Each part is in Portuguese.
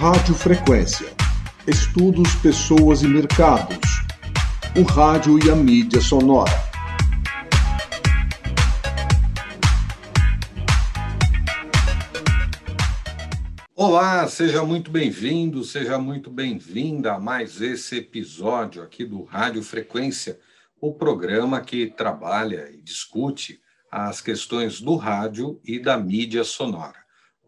Rádio Frequência. Estudos, pessoas e mercados. O rádio e a mídia sonora. Olá, seja muito bem-vindo, seja muito bem-vinda a mais esse episódio aqui do Rádio Frequência, o programa que trabalha e discute as questões do rádio e da mídia sonora.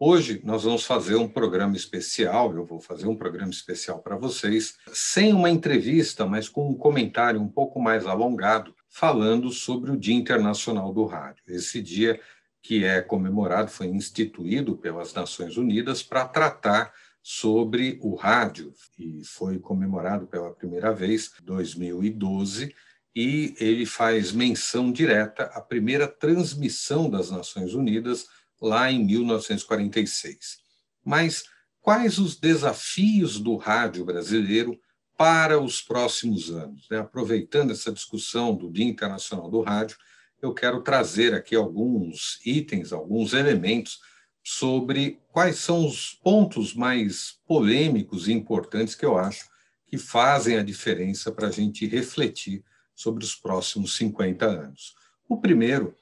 Hoje nós vamos fazer um programa especial, eu vou fazer um programa especial para vocês, sem uma entrevista, mas com um comentário um pouco mais alongado, falando sobre o Dia Internacional do Rádio. Esse dia que é comemorado, foi instituído pelas Nações Unidas para tratar sobre o rádio e foi comemorado pela primeira vez em 2012 e ele faz menção direta à primeira transmissão das Nações Unidas lá em 1946. Mas quais os desafios do rádio brasileiro para os próximos anos? Né? Aproveitando essa discussão do Dia Internacional do Rádio, eu quero trazer aqui alguns itens, alguns elementos sobre quais são os pontos mais polêmicos e importantes que eu acho que fazem a diferença para a gente refletir sobre os próximos 50 anos. O primeiro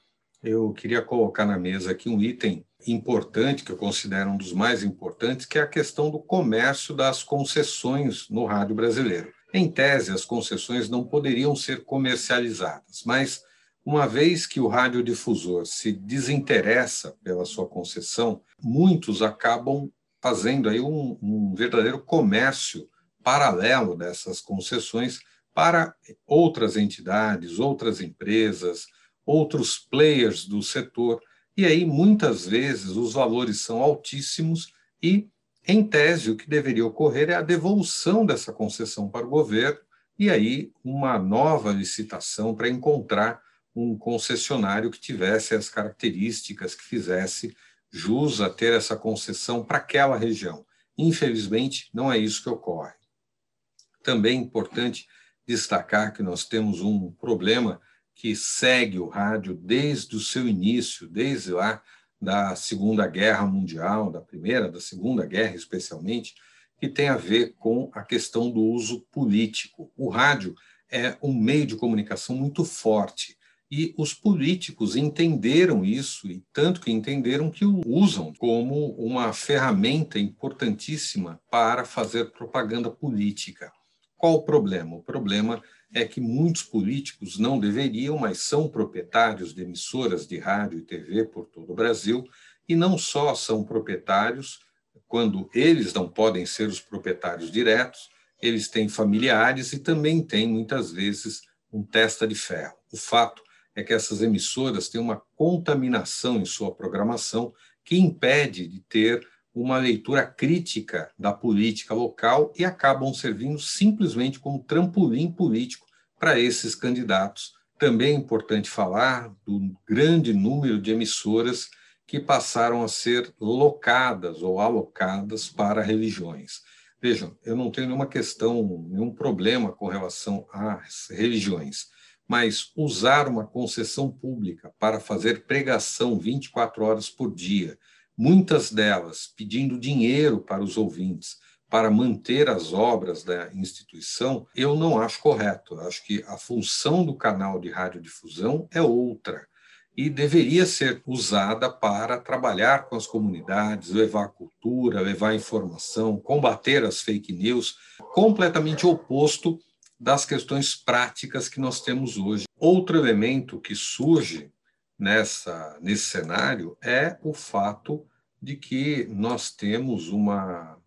eu queria colocar na mesa aqui um item importante, que eu considero um dos mais importantes, que é a questão do comércio das concessões no rádio brasileiro. Em tese, as concessões não poderiam ser comercializadas, mas uma vez que o radiodifusor se desinteressa pela sua concessão, muitos acabam fazendo aí um, um verdadeiro comércio paralelo dessas concessões para outras entidades, outras empresas, outros players do setor, e aí muitas vezes os valores são altíssimos e, em tese, o que deveria ocorrer é a devolução dessa concessão para o governo e aí uma nova licitação para encontrar um concessionário que tivesse as características que fizesse jus a ter essa concessão para aquela região. Infelizmente, não é isso que ocorre. Também é importante destacar que nós temos um problema que segue o rádio desde o seu início, desde lá da Segunda Guerra Mundial, da Primeira, da Segunda Guerra especialmente, que tem a ver com a questão do uso político. O rádio é um meio de comunicação muito forte e os políticos entenderam isso, e tanto que entenderam que o usam como uma ferramenta importantíssima para fazer propaganda política. Qual o problema? O problema é que muitos políticos não deveriam, mas são proprietários de emissoras de rádio e TV por todo o Brasil, e não só são proprietários, quando eles não podem ser os proprietários diretos, eles têm familiares e também têm, muitas vezes, um testa de ferro. O fato é que essas emissoras têm uma contaminação em sua programação que impede de ter uma leitura crítica da política local e acabam servindo simplesmente como trampolim político para esses candidatos. Também é importante falar do grande número de emissoras que passaram a ser locadas ou alocadas para religiões. Vejam, eu não tenho nenhuma questão, nenhum problema com relação às religiões, mas usar uma concessão pública para fazer pregação 24 horas por dia, muitas delas pedindo dinheiro para os ouvintes para manter as obras da instituição, eu não acho correto. Eu acho que a função do canal de radiodifusão é outra e deveria ser usada para trabalhar com as comunidades, levar cultura, levar informação, combater as fake news, completamente oposto das questões práticas que nós temos hoje. Outro elemento que surge nessa nesse cenário é o fato de que nós temos uma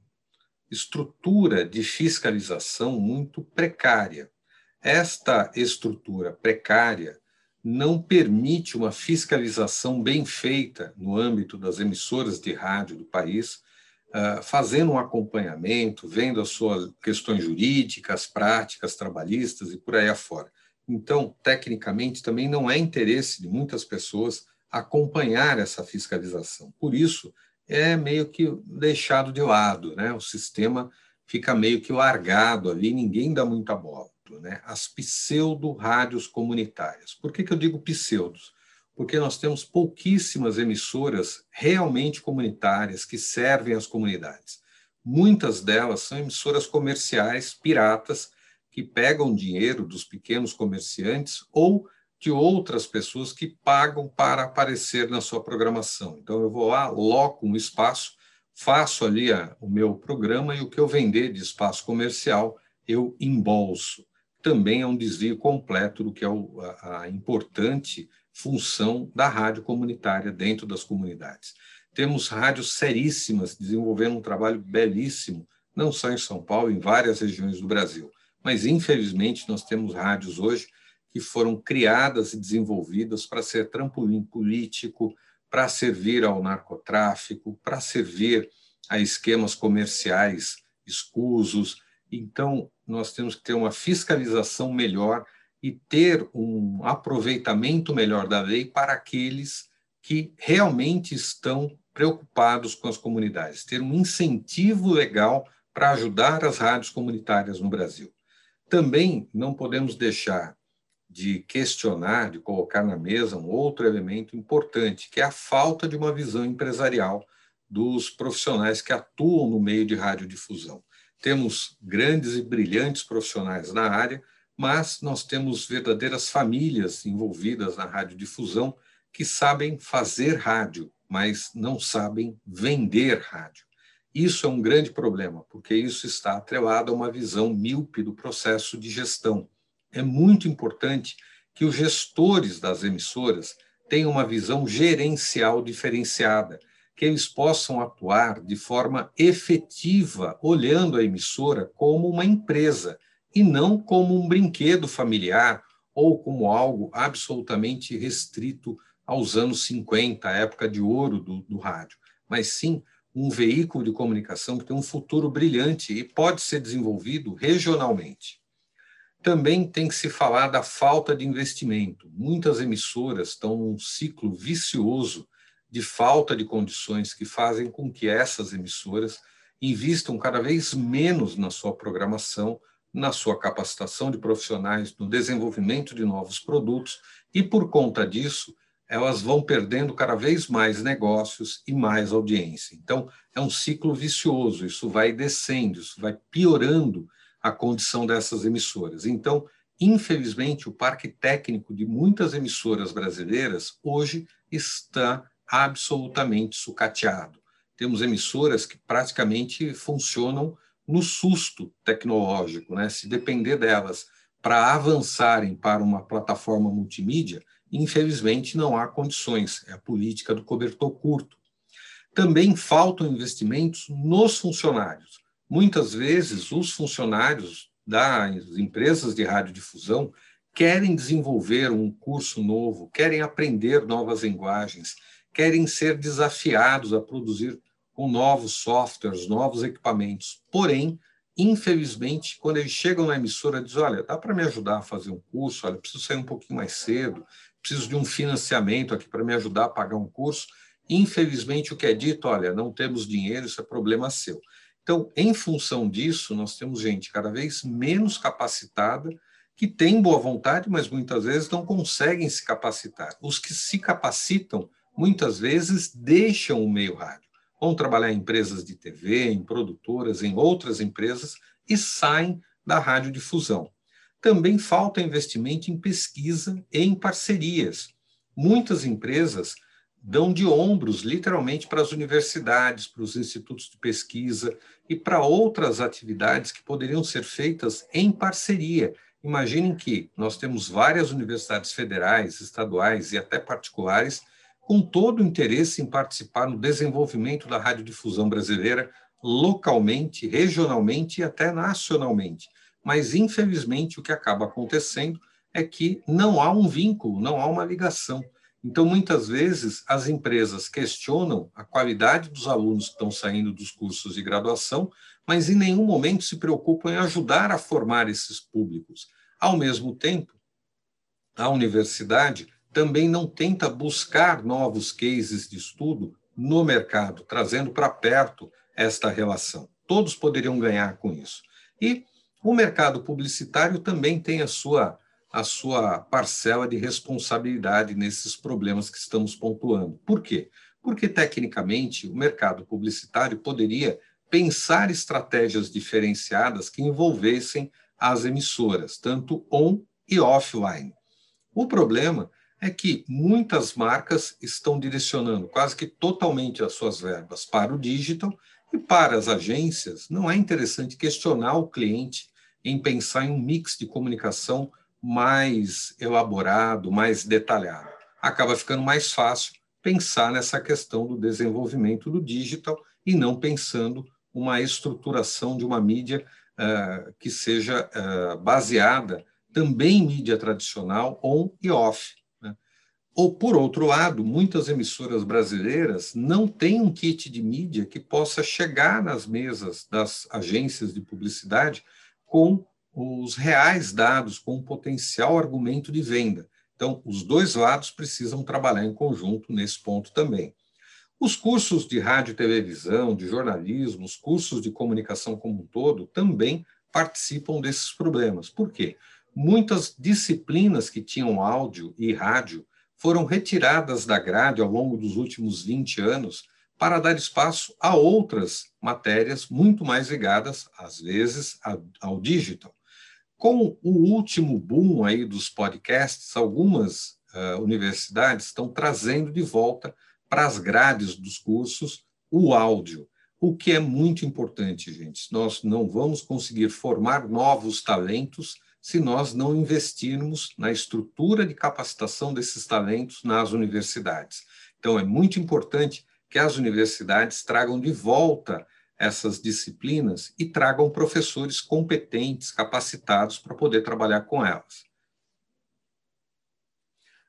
estrutura de fiscalização muito precária. Esta estrutura precária não permite uma fiscalização bem feita no âmbito das emissoras de rádio do país, ah, fazendo um acompanhamento, vendo as suas questões jurídicas, práticas, trabalhistas e por aí afora. Então, tecnicamente, também não é interesse de muitas pessoas acompanhar essa fiscalização. Por isso, é meio que deixado de lado, né? O sistema fica meio que largado ali, ninguém dá muita bola. Né? As pseudo-rádios comunitárias. Por que, que eu digo pseudos? Porque nós temos pouquíssimas emissoras realmente comunitárias que servem as comunidades. muitas delas são emissoras comerciais piratas que pegam dinheiro dos pequenos comerciantes ou de outras pessoas que pagam para aparecer na sua programação. Então, eu vou lá, loco um espaço, faço ali a, o meu programa e o que eu vender de espaço comercial, eu embolso. Também é um desvio completo do que é o, a, a importante função da rádio comunitária dentro das comunidades. Temos rádios seríssimas desenvolvendo um trabalho belíssimo, não só em São Paulo, em várias regiões do Brasil. Mas, infelizmente, nós temos rádios hoje que foram criadas e desenvolvidas para ser trampolim político, para servir ao narcotráfico, para servir a esquemas comerciais escusos. Então, nós temos que ter uma fiscalização melhor e ter um aproveitamento melhor da lei para aqueles que realmente estão preocupados com as comunidades, ter um incentivo legal para ajudar as rádios comunitárias no Brasil. Também não podemos deixar de questionar, de colocar na mesa um outro elemento importante, que é a falta de uma visão empresarial dos profissionais que atuam no meio de radiodifusão. Temos grandes e brilhantes profissionais na área, mas nós temos verdadeiras famílias envolvidas na radiodifusão que sabem fazer rádio, mas não sabem vender rádio. Isso é um grande problema, porque isso está atrelado a uma visão míope do processo de gestão. É muito importante que os gestores das emissoras tenham uma visão gerencial diferenciada, que eles possam atuar de forma efetiva, olhando a emissora como uma empresa e não como um brinquedo familiar ou como algo absolutamente restrito aos anos 50, a época de ouro do, do rádio, mas sim um veículo de comunicação que tem um futuro brilhante e pode ser desenvolvido regionalmente. Também tem que se falar da falta de investimento. Muitas emissoras estão num ciclo vicioso de falta de condições que fazem com que essas emissoras invistam cada vez menos na sua programação, na sua capacitação de profissionais, no desenvolvimento de novos produtos, e por conta disso, elas vão perdendo cada vez mais negócios e mais audiência. Então, é um ciclo vicioso, isso vai descendo, isso vai piorando a condição dessas emissoras. Então, infelizmente, o parque técnico de muitas emissoras brasileiras hoje está absolutamente sucateado. Temos emissoras que praticamente funcionam no susto tecnológico, né? Se depender delas para avançarem para uma plataforma multimídia, infelizmente não há condições, é a política do cobertor curto. Também faltam investimentos nos funcionários. Muitas vezes, os funcionários das empresas de radiodifusão querem desenvolver um curso novo, querem aprender novas linguagens, querem ser desafiados a produzir com novos softwares, novos equipamentos. Porém, infelizmente, quando eles chegam na emissora, dizem: Olha, dá para me ajudar a fazer um curso? Olha, preciso sair um pouquinho mais cedo, preciso de um financiamento aqui para me ajudar a pagar um curso. Infelizmente, o que é dito, olha, não temos dinheiro, isso é problema seu. Então, em função disso, nós temos gente cada vez menos capacitada, que tem boa vontade, mas muitas vezes não conseguem se capacitar. Os que se capacitam, muitas vezes, deixam o meio rádio. Vão trabalhar em empresas de TV, em produtoras, em outras empresas e saem da radiodifusão também falta investimento em pesquisa e em parcerias. Muitas empresas dão de ombros, literalmente, para as universidades, para os institutos de pesquisa e para outras atividades que poderiam ser feitas em parceria. Imaginem que nós temos várias universidades federais, estaduais e até particulares com todo o interesse em participar no desenvolvimento da radiodifusão brasileira localmente, regionalmente e até nacionalmente. Mas, infelizmente, o que acaba acontecendo é que não há um vínculo, não há uma ligação. Então, muitas vezes, as empresas questionam a qualidade dos alunos que estão saindo dos cursos de graduação, mas em nenhum momento se preocupam em ajudar a formar esses públicos. Ao mesmo tempo, a universidade também não tenta buscar novos cases de estudo no mercado, trazendo para perto esta relação. Todos poderiam ganhar com isso. E o mercado publicitário também tem a sua, a sua parcela de responsabilidade nesses problemas que estamos pontuando. Por quê? Porque, tecnicamente, o mercado publicitário poderia pensar estratégias diferenciadas que envolvessem as emissoras, tanto on e offline. O problema é que muitas marcas estão direcionando quase que totalmente as suas verbas para o digital e para as agências não é interessante questionar o cliente em pensar em um mix de comunicação mais elaborado, mais detalhado. Acaba ficando mais fácil pensar nessa questão do desenvolvimento do digital e não pensando uma estruturação de uma mídia uh, que seja uh, baseada também em mídia tradicional, on e off. Né? Ou, por outro lado, muitas emissoras brasileiras não têm um kit de mídia que possa chegar nas mesas das agências de publicidade com os reais dados, com o potencial argumento de venda. Então, os dois lados precisam trabalhar em conjunto nesse ponto também. Os cursos de rádio e televisão, de jornalismo, os cursos de comunicação como um todo também participam desses problemas. Por quê? Muitas disciplinas que tinham áudio e rádio foram retiradas da grade ao longo dos últimos 20 anos para dar espaço a outras matérias muito mais ligadas, às vezes, ao digital. Com o último boom aí dos podcasts, algumas uh, universidades estão trazendo de volta para as grades dos cursos o áudio, o que é muito importante, gente. Nós não vamos conseguir formar novos talentos se nós não investirmos na estrutura de capacitação desses talentos nas universidades. Então, é muito importante que as universidades tragam de volta essas disciplinas e tragam professores competentes, capacitados para poder trabalhar com elas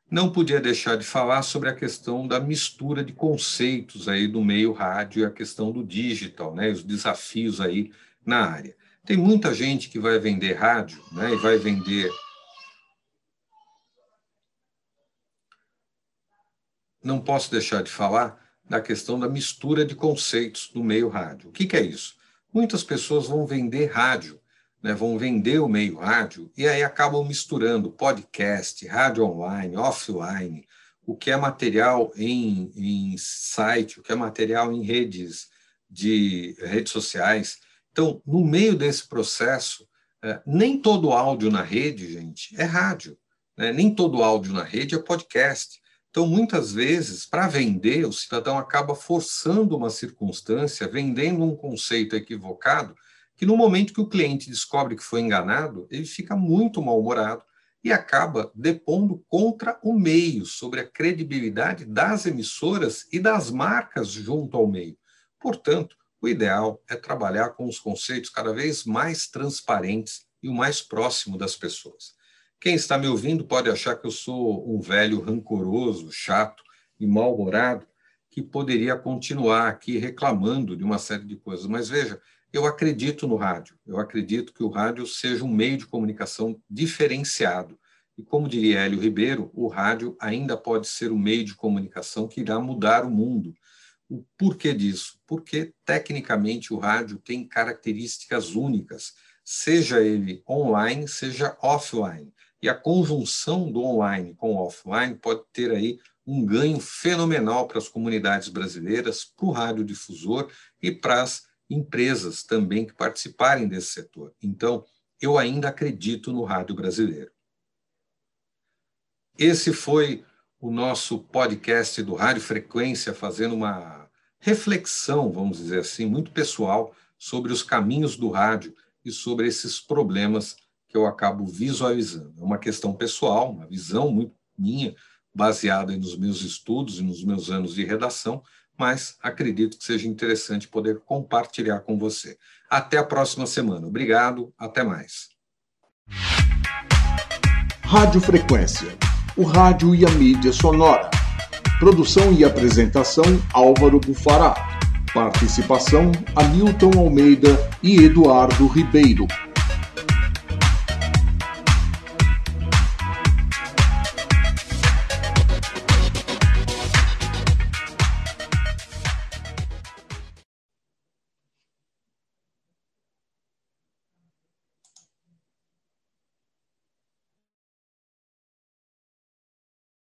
não podia deixar de falar sobre a questão da mistura de conceitos aí do meio rádio e a questão do digital, né, os desafios aí na área. Tem muita gente que vai vender rádio, né, e vai vender não posso deixar de falar da questão da mistura de conceitos no meio rádio. O que, que é isso? Muitas pessoas vão vender rádio né, vão vender o meio rádio e aí acabam misturando podcast, rádio online, offline, o que é material em, em site, o que é material em redes de redes sociais. Então, no meio desse processo, é, nem todo áudio na rede, gente, é rádio. Né? Nem todo áudio na rede é podcast. Então, muitas vezes, para vender, o cidadão acaba forçando uma circunstância, vendendo um conceito equivocado que no momento que o cliente descobre que foi enganado, ele fica muito mal-humorado e acaba depondo contra o meio, sobre a credibilidade das emissoras e das marcas junto ao meio. Portanto, o ideal é trabalhar com os conceitos cada vez mais transparentes e o mais próximo das pessoas. Quem está me ouvindo pode achar que eu sou um velho rancoroso, chato e mal-humorado que poderia continuar aqui reclamando de uma série de coisas, mas veja, eu acredito no rádio. Eu acredito que o rádio seja um meio de comunicação diferenciado. E como diria Hélio Ribeiro, o rádio ainda pode ser um meio de comunicação que irá mudar o mundo. O porquê disso? Porque, tecnicamente, o rádio tem características únicas, seja ele online, seja offline. E a conjunção do online com o offline pode ter aí um ganho fenomenal para as comunidades brasileiras, para o radiodifusor e para as empresas também que participarem desse setor. Então, eu ainda acredito no rádio brasileiro. Esse foi o nosso podcast do Rádio Frequência, fazendo uma reflexão, vamos dizer assim, muito pessoal sobre os caminhos do rádio e sobre esses problemas que eu acabo visualizando. É uma questão pessoal, uma visão muito minha, baseada nos meus estudos e nos meus anos de redação, mas acredito que seja interessante poder compartilhar com você. Até a próxima semana. Obrigado, até mais. Rádio Frequência, o rádio e a mídia sonora. Produção e apresentação Álvaro Bufará. Participação Hamilton Almeida e Eduardo Ribeiro.